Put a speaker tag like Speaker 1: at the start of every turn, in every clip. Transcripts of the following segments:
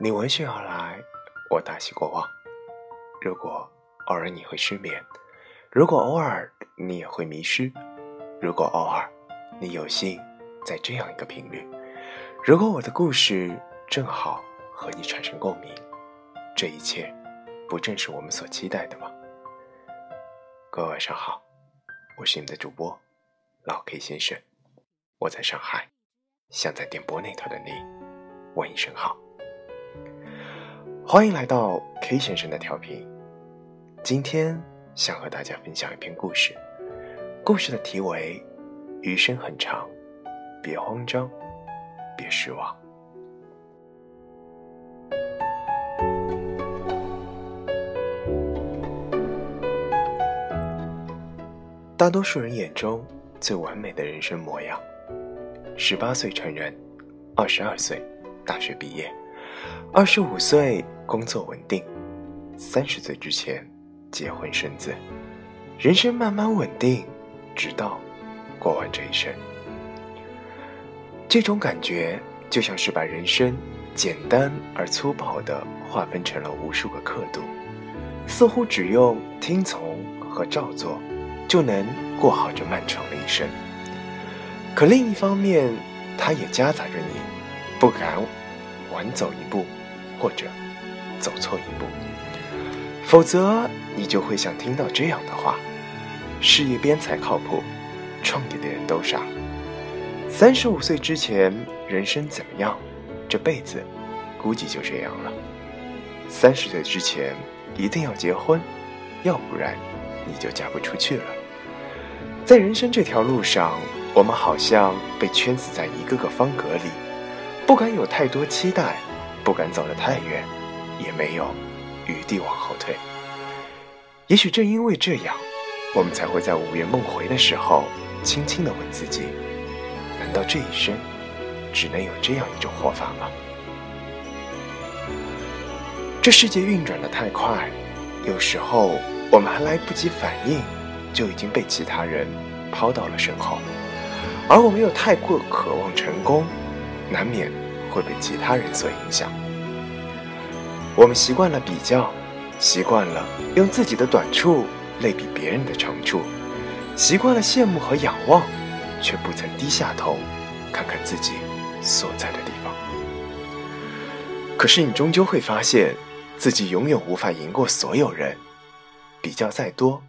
Speaker 1: 你闻讯而来，我大喜过望。如果偶尔你会失眠，如果偶尔你也会迷失，如果偶尔你有幸在这样一个频率，如果我的故事正好和你产生共鸣，这一切不正是我们所期待的吗？各位晚上好，我是你们的主播老 K 先生，我在上海，向在电波那头的你问一声好。欢迎来到 K 先生的调频。今天想和大家分享一篇故事，故事的题为《余生很长，别慌张，别失望》。大多数人眼中最完美的人生模样：十八岁成人，二十二岁大学毕业，二十五岁。工作稳定，三十岁之前结婚生子，人生慢慢稳定，直到过完这一生。这种感觉就像是把人生简单而粗暴地划分成了无数个刻度，似乎只用听从和照做就能过好这漫长的一生。可另一方面，它也夹杂着你不敢晚走一步，或者。走错一步，否则你就会想听到这样的话：事业编才靠谱，创业的人都傻。三十五岁之前，人生怎么样？这辈子估计就这样了。三十岁之前一定要结婚，要不然你就嫁不出去了。在人生这条路上，我们好像被圈死在一个个方格里，不敢有太多期待，不敢走得太远。也没有余地往后退。也许正因为这样，我们才会在午夜梦回的时候，轻轻地问自己：难道这一生只能有这样一种活法吗？这世界运转的太快，有时候我们还来不及反应，就已经被其他人抛到了身后；而我们又太过渴望成功，难免会被其他人所影响。我们习惯了比较，习惯了用自己的短处类比别人的长处，习惯了羡慕和仰望，却不曾低下头看看自己所在的地方。可是你终究会发现，自己永远无法赢过所有人。比较再多，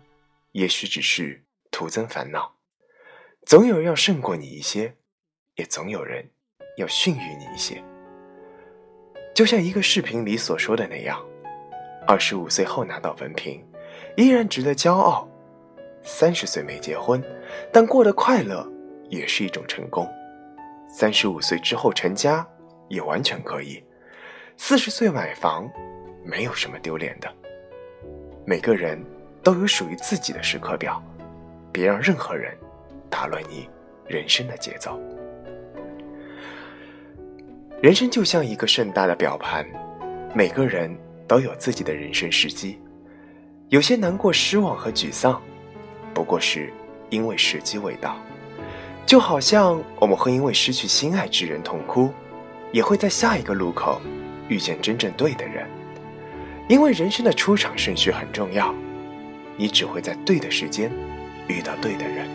Speaker 1: 也许只是徒增烦恼。总有人要胜过你一些，也总有人要逊于你一些。就像一个视频里所说的那样，二十五岁后拿到文凭，依然值得骄傲；三十岁没结婚，但过得快乐，也是一种成功；三十五岁之后成家，也完全可以；四十岁买房，没有什么丢脸的。每个人都有属于自己的时刻表，别让任何人打乱你人生的节奏。人生就像一个盛大的表盘，每个人都有自己的人生时机。有些难过、失望和沮丧，不过是因为时机未到。就好像我们会因为失去心爱之人痛哭，也会在下一个路口遇见真正对的人。因为人生的出场顺序很重要，你只会在对的时间遇到对的人。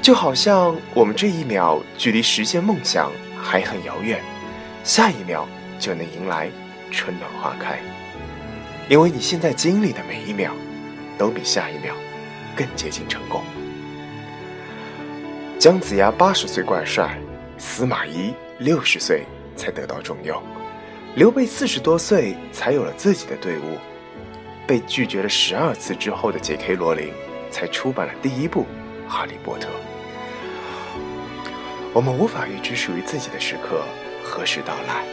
Speaker 1: 就好像我们这一秒距离实现梦想还很遥远。下一秒就能迎来春暖花开，因为你现在经历的每一秒，都比下一秒更接近成功。姜子牙八十岁挂帅，司马懿六十岁才得到重用，刘备四十多岁才有了自己的队伍，被拒绝了十二次之后的 J.K. 罗琳才出版了第一部《哈利波特》。我们无法预知属于自己的时刻。何时到来？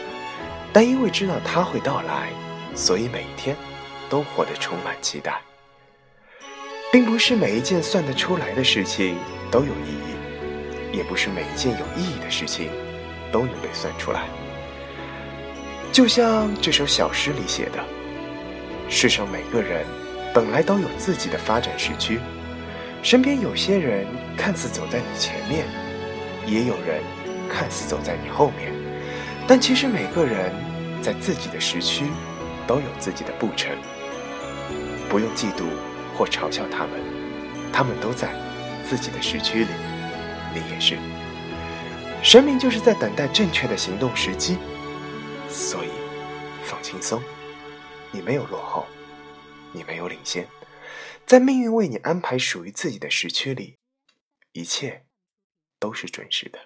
Speaker 1: 但因为知道它会到来，所以每一天都活得充满期待。并不是每一件算得出来的事情都有意义，也不是每一件有意义的事情都能被算出来。就像这首小诗里写的：“世上每个人本来都有自己的发展时区，身边有些人看似走在你前面，也有人看似走在你后面。”但其实每个人在自己的时区都有自己的步程，不用嫉妒或嘲笑他们，他们都在自己的时区里，你也是。生命就是在等待正确的行动时机，所以放轻松，你没有落后，你没有领先，在命运为你安排属于自己的时区里，一切都是准时的。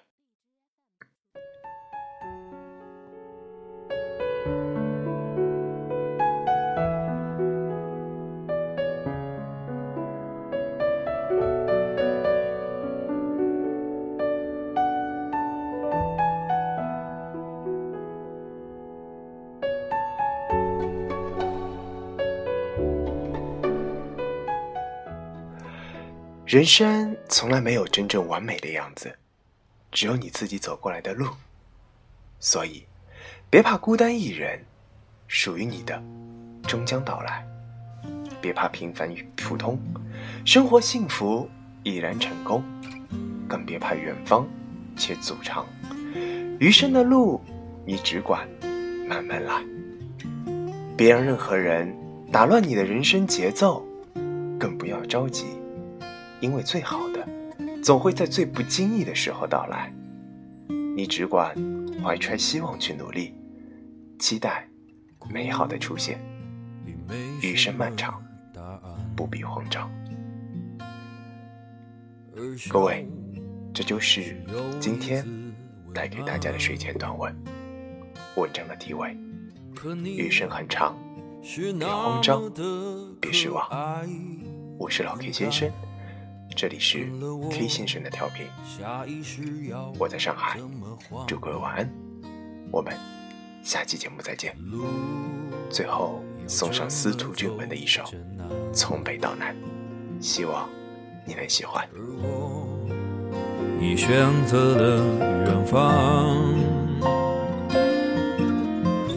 Speaker 1: 人生从来没有真正完美的样子，只有你自己走过来的路。所以，别怕孤单一人，属于你的终将到来。别怕平凡与普通，生活幸福已然成功。更别怕远方且阻长，余生的路你只管慢慢来。别让任何人打乱你的人生节奏，更不要着急。因为最好的，总会在最不经意的时候到来。你只管怀揣希望去努力，期待美好的出现。余生漫长，不必慌张。各位，这就是今天带给大家的睡前短文。文章的题为：余生很长，别慌张，别失望。我是老 K 先生。这里是 K 先生的调频，我在上海，祝各位晚安，我们下期节目再见。最后送上司徒俊文的一首《从北到南》，希望你能喜欢。
Speaker 2: 你选择了远方，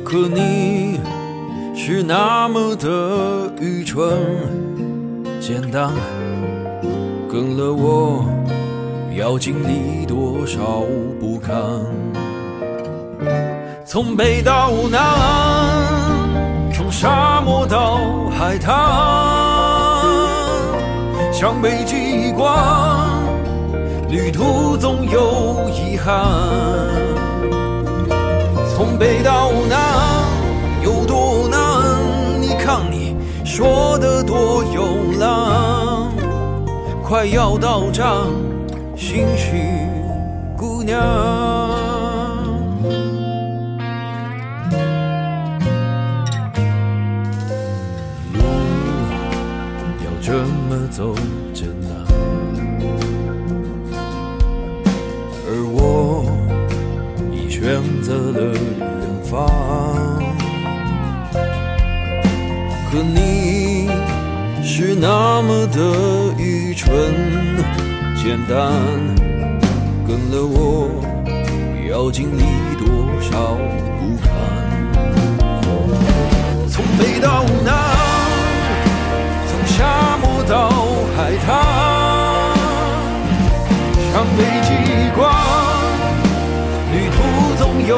Speaker 2: 可你是那么的愚蠢，简单。跟了我，要经历多少不堪？从北到南，从沙漠到海滩，向北极光，旅途总有遗憾。从北到南有多难？你看你说快要到站，心绪姑娘。路要这么走真难，而我已选择了远方。可你是那么的愚。纯简单，跟了我要经历多少不堪？从北到南，从沙漠到海滩，向北极光，旅途总有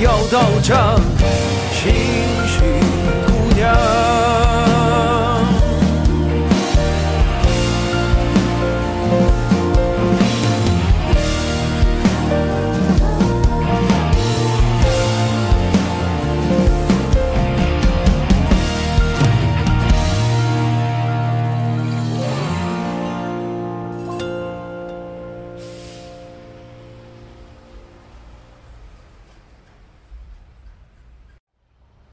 Speaker 2: 有斗争。